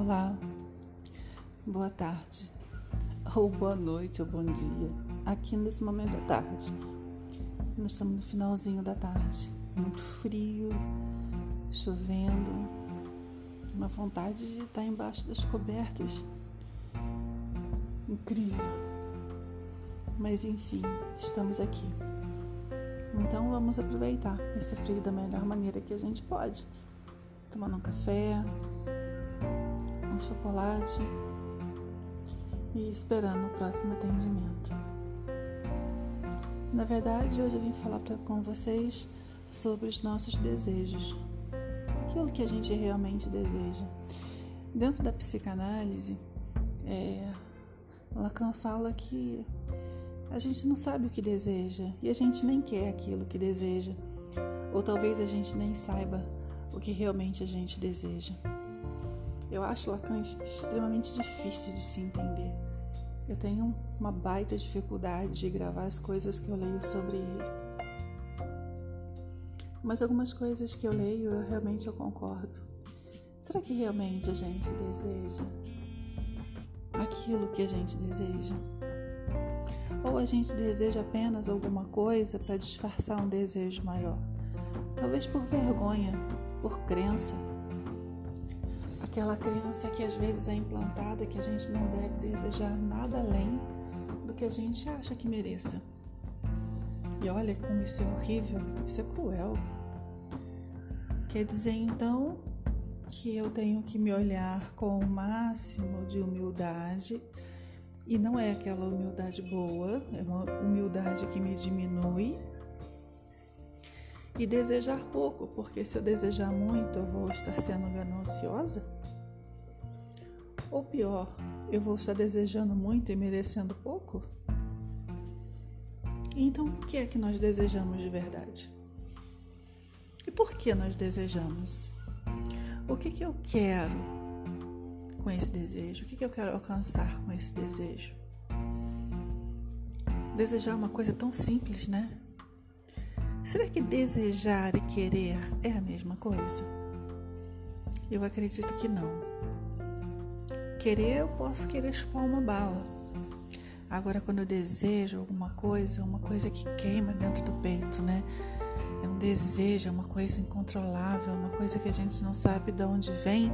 Olá, boa tarde, ou boa noite, ou bom dia. Aqui nesse momento da tarde, nós estamos no finalzinho da tarde, muito frio, chovendo, uma vontade de estar embaixo das cobertas. Incrível. Mas enfim, estamos aqui. Então vamos aproveitar esse frio da melhor maneira que a gente pode. Tomando um café, um chocolate e esperando o próximo atendimento. Na verdade, hoje eu vim falar pra, com vocês sobre os nossos desejos, aquilo que a gente realmente deseja. Dentro da psicanálise, é, Lacan fala que a gente não sabe o que deseja e a gente nem quer aquilo que deseja, ou talvez a gente nem saiba o que realmente a gente deseja. Eu acho Lacan extremamente difícil de se entender. Eu tenho uma baita dificuldade de gravar as coisas que eu leio sobre ele. Mas algumas coisas que eu leio, eu realmente eu concordo. Será que realmente a gente deseja aquilo que a gente deseja? Ou a gente deseja apenas alguma coisa para disfarçar um desejo maior? Talvez por vergonha, por crença, aquela crença que às vezes é implantada que a gente não deve desejar nada além do que a gente acha que mereça. E olha como isso é horrível, isso é cruel. Quer dizer então que eu tenho que me olhar com o máximo de humildade e não é aquela humildade boa, é uma humildade que me diminui e desejar pouco, porque se eu desejar muito eu vou estar sendo gananciosa. Ou pior, eu vou estar desejando muito e merecendo pouco? Então, o que é que nós desejamos de verdade? E por que nós desejamos? O que, que eu quero com esse desejo? O que, que eu quero alcançar com esse desejo? Desejar uma coisa tão simples, né? Será que desejar e querer é a mesma coisa? Eu acredito que não. Querer, eu posso querer chupar uma bala. Agora, quando eu desejo alguma coisa, uma coisa que queima dentro do peito, né? É um desejo, é uma coisa incontrolável, uma coisa que a gente não sabe de onde vem.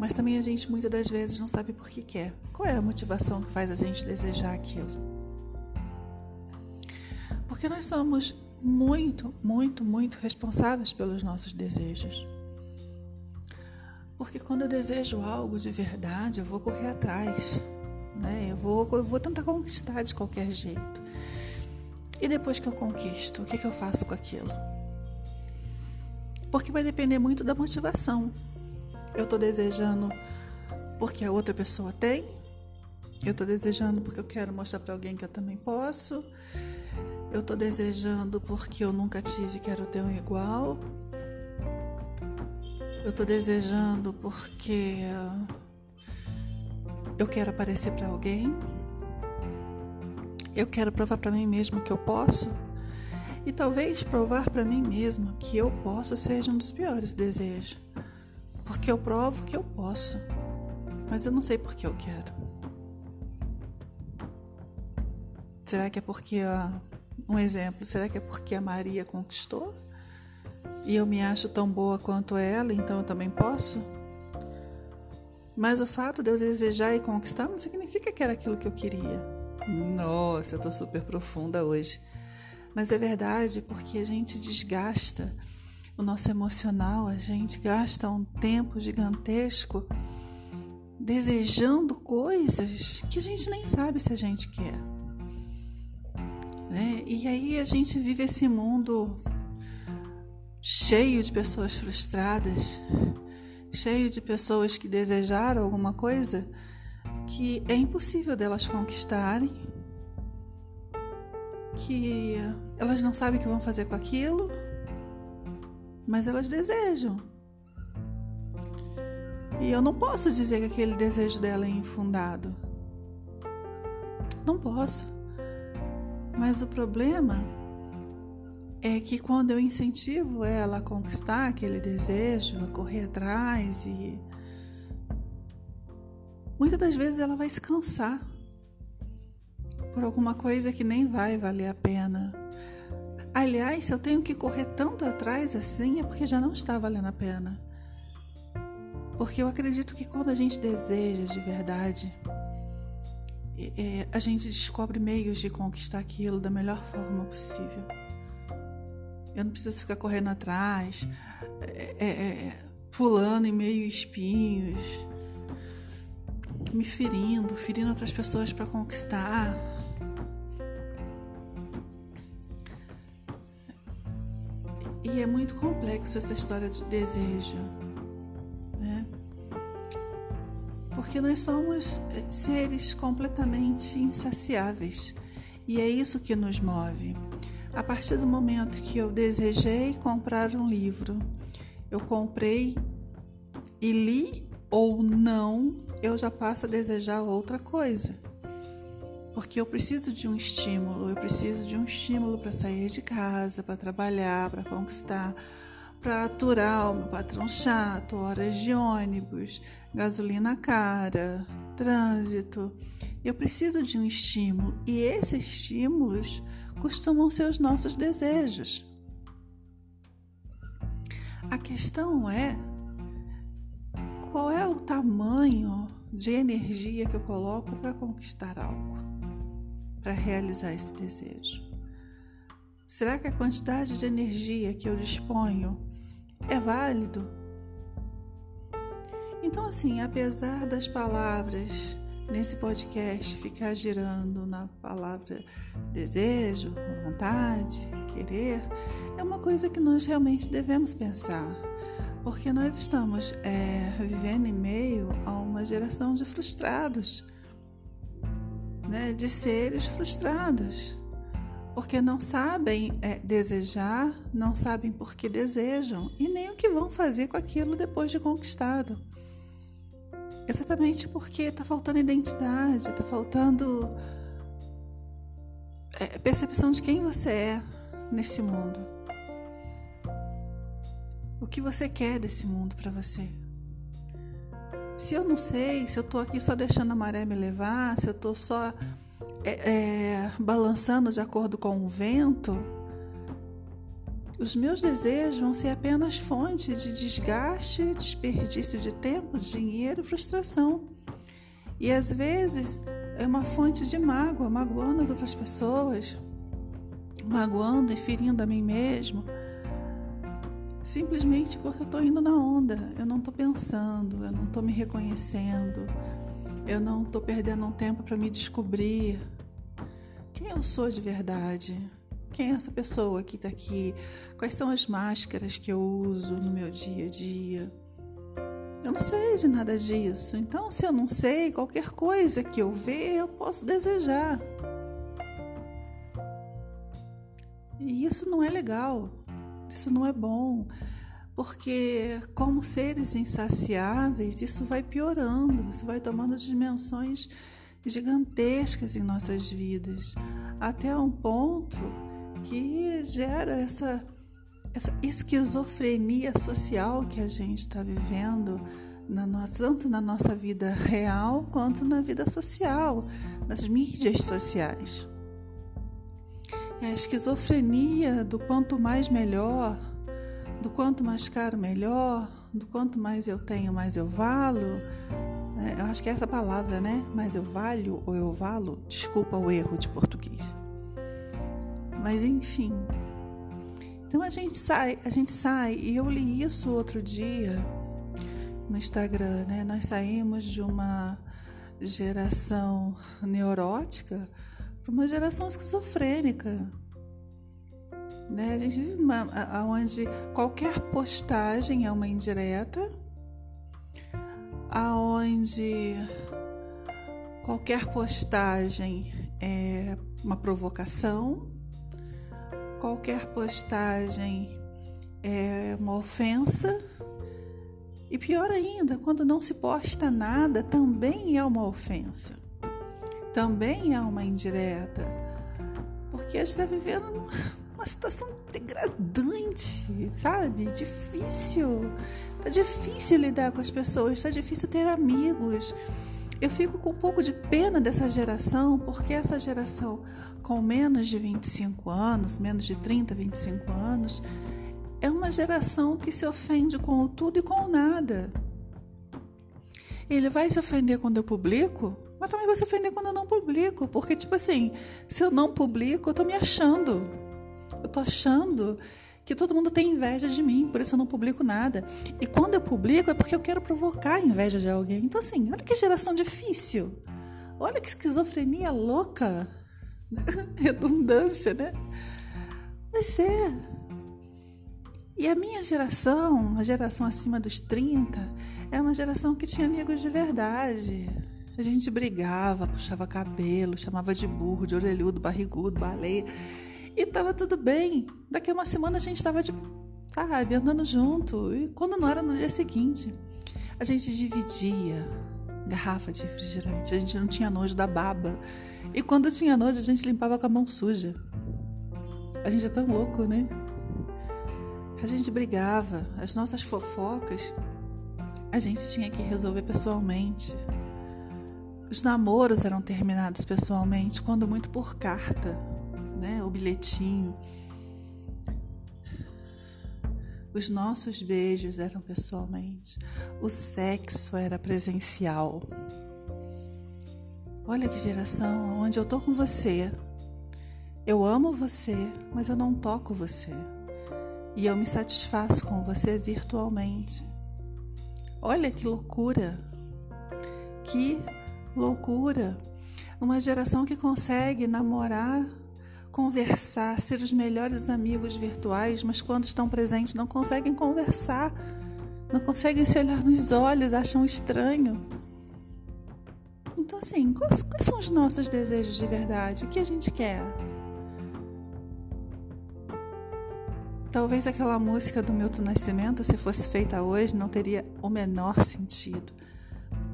Mas também a gente muitas das vezes não sabe por que quer. Qual é a motivação que faz a gente desejar aquilo? Porque nós somos muito, muito, muito responsáveis pelos nossos desejos. Porque quando eu desejo algo de verdade, eu vou correr atrás. Né? Eu, vou, eu vou tentar conquistar de qualquer jeito. E depois que eu conquisto, o que, que eu faço com aquilo? Porque vai depender muito da motivação. Eu estou desejando porque a outra pessoa tem. Eu estou desejando porque eu quero mostrar para alguém que eu também posso. Eu estou desejando porque eu nunca tive e quero ter um igual. Eu tô desejando porque eu quero aparecer para alguém. Eu quero provar para mim mesmo que eu posso. E talvez provar para mim mesmo que eu posso seja um dos piores desejos. Porque eu provo que eu posso. Mas eu não sei por que eu quero. Será que é porque, um exemplo, será que é porque a Maria conquistou? E eu me acho tão boa quanto ela, então eu também posso? Mas o fato de eu desejar e conquistar não significa que era aquilo que eu queria. Nossa, eu tô super profunda hoje. Mas é verdade porque a gente desgasta o nosso emocional, a gente gasta um tempo gigantesco desejando coisas que a gente nem sabe se a gente quer. Né? E aí a gente vive esse mundo cheio de pessoas frustradas, cheio de pessoas que desejaram alguma coisa que é impossível delas conquistarem, que elas não sabem o que vão fazer com aquilo, mas elas desejam. E eu não posso dizer que aquele desejo dela é infundado. Não posso. Mas o problema é que quando eu incentivo ela a conquistar aquele desejo, a correr atrás e muitas das vezes ela vai se cansar por alguma coisa que nem vai valer a pena. Aliás, se eu tenho que correr tanto atrás assim, é porque já não está valendo a pena. Porque eu acredito que quando a gente deseja de verdade, é, a gente descobre meios de conquistar aquilo da melhor forma possível. Eu não preciso ficar correndo atrás, é, é, é pulando em meio espinhos, me ferindo, ferindo outras pessoas para conquistar. E é muito complexo essa história de desejo, né? Porque nós somos seres completamente insaciáveis e é isso que nos move. A partir do momento que eu desejei comprar um livro, eu comprei e li ou não, eu já passo a desejar outra coisa porque eu preciso de um estímulo, eu preciso de um estímulo para sair de casa, para trabalhar, para conquistar, para aturar o meu patrão chato, horas de ônibus, gasolina cara, trânsito. Eu preciso de um estímulo e esses estímulos costumam ser os nossos desejos. A questão é qual é o tamanho de energia que eu coloco para conquistar algo para realizar esse desejo? Será que a quantidade de energia que eu disponho é válido? Então, assim, apesar das palavras nesse podcast ficar girando na palavra desejo, vontade, querer, é uma coisa que nós realmente devemos pensar, porque nós estamos é, vivendo em meio a uma geração de frustrados né, de seres frustrados, porque não sabem é, desejar, não sabem por que desejam e nem o que vão fazer com aquilo depois de conquistado. Exatamente porque está faltando identidade, está faltando é, percepção de quem você é nesse mundo. O que você quer desse mundo para você? Se eu não sei, se eu estou aqui só deixando a maré me levar, se eu estou só é, é, balançando de acordo com o vento, os meus desejos vão ser apenas fonte de desgaste, desperdício de tempo, dinheiro e frustração. E às vezes é uma fonte de mágoa, magoando as outras pessoas, magoando e ferindo a mim mesmo simplesmente porque eu estou indo na onda, eu não estou pensando, eu não estou me reconhecendo, eu não estou perdendo um tempo para me descobrir quem eu sou de verdade. Quem é essa pessoa que está aqui? Quais são as máscaras que eu uso no meu dia a dia? Eu não sei de nada disso. Então, se eu não sei, qualquer coisa que eu ver, eu posso desejar. E isso não é legal. Isso não é bom, porque, como seres insaciáveis, isso vai piorando, isso vai tomando dimensões gigantescas em nossas vidas, até um ponto que gera essa, essa esquizofrenia social que a gente está vivendo, na nossa, tanto na nossa vida real quanto na vida social, nas mídias sociais. É a esquizofrenia do quanto mais melhor, do quanto mais caro melhor, do quanto mais eu tenho, mais eu valo. É, eu acho que é essa palavra, né? Mais eu valho ou eu valo. Desculpa o erro de português. Mas enfim. Então a gente sai, a gente sai, e eu li isso outro dia no Instagram, né? Nós saímos de uma geração neurótica para uma geração esquizofrênica. Né? A gente vive uma, onde qualquer postagem é uma indireta, aonde qualquer postagem é uma provocação, qualquer postagem é uma ofensa. E pior ainda, quando não se posta nada, também é uma ofensa também é uma indireta, porque a gente está vivendo uma situação degradante, sabe? Difícil. Tá difícil lidar com as pessoas, tá difícil ter amigos. Eu fico com um pouco de pena dessa geração, porque essa geração com menos de 25 anos, menos de 30, 25 anos, é uma geração que se ofende com o tudo e com o nada. Ele vai se ofender quando eu publico, mas também vai se ofender quando eu não publico, porque tipo assim, se eu não publico, eu tô me achando. Eu tô achando que todo mundo tem inveja de mim, por isso eu não publico nada. E quando eu publico é porque eu quero provocar a inveja de alguém. Então, assim, olha que geração difícil. Olha que esquizofrenia louca. Redundância, né? Mas é. E a minha geração, a geração acima dos 30, é uma geração que tinha amigos de verdade. A gente brigava, puxava cabelo, chamava de burro, de orelhudo, barrigudo, baleia. E tava tudo bem. Daqui a uma semana a gente estava de, sabe, andando junto. E quando não era no dia seguinte, a gente dividia garrafa de refrigerante. A gente não tinha nojo da baba. E quando tinha nojo, a gente limpava com a mão suja. A gente é tão louco, né? A gente brigava, as nossas fofocas a gente tinha que resolver pessoalmente. Os namoros eram terminados pessoalmente, quando muito por carta né? O bilhetinho. Os nossos beijos eram pessoalmente. O sexo era presencial. Olha que geração onde eu tô com você. Eu amo você, mas eu não toco você. E eu me satisfaço com você virtualmente. Olha que loucura. Que loucura. Uma geração que consegue namorar conversar, ser os melhores amigos virtuais, mas quando estão presentes não conseguem conversar, não conseguem se olhar nos olhos, acham estranho. Então, assim, quais, quais são os nossos desejos de verdade? O que a gente quer? Talvez aquela música do Milton Nascimento, se fosse feita hoje, não teria o menor sentido.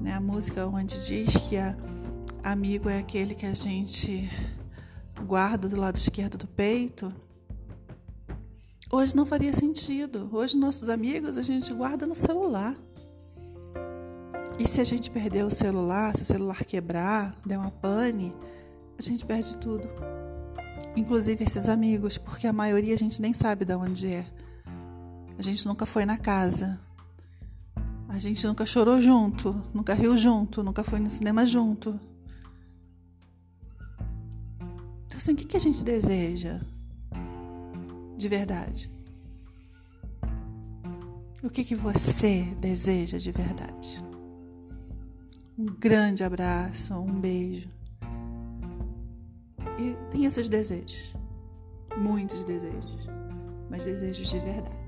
Né? A música onde diz que a, amigo é aquele que a gente guarda do lado esquerdo do peito, hoje não faria sentido. Hoje, nossos amigos a gente guarda no celular. E se a gente perder o celular, se o celular quebrar, der uma pane, a gente perde tudo. Inclusive esses amigos, porque a maioria a gente nem sabe de onde é. A gente nunca foi na casa. A gente nunca chorou junto, nunca riu junto, nunca foi no cinema junto. Assim, o que, que a gente deseja de verdade? O que, que você deseja de verdade? Um grande abraço, um beijo. E tem esses desejos, muitos desejos, mas desejos de verdade.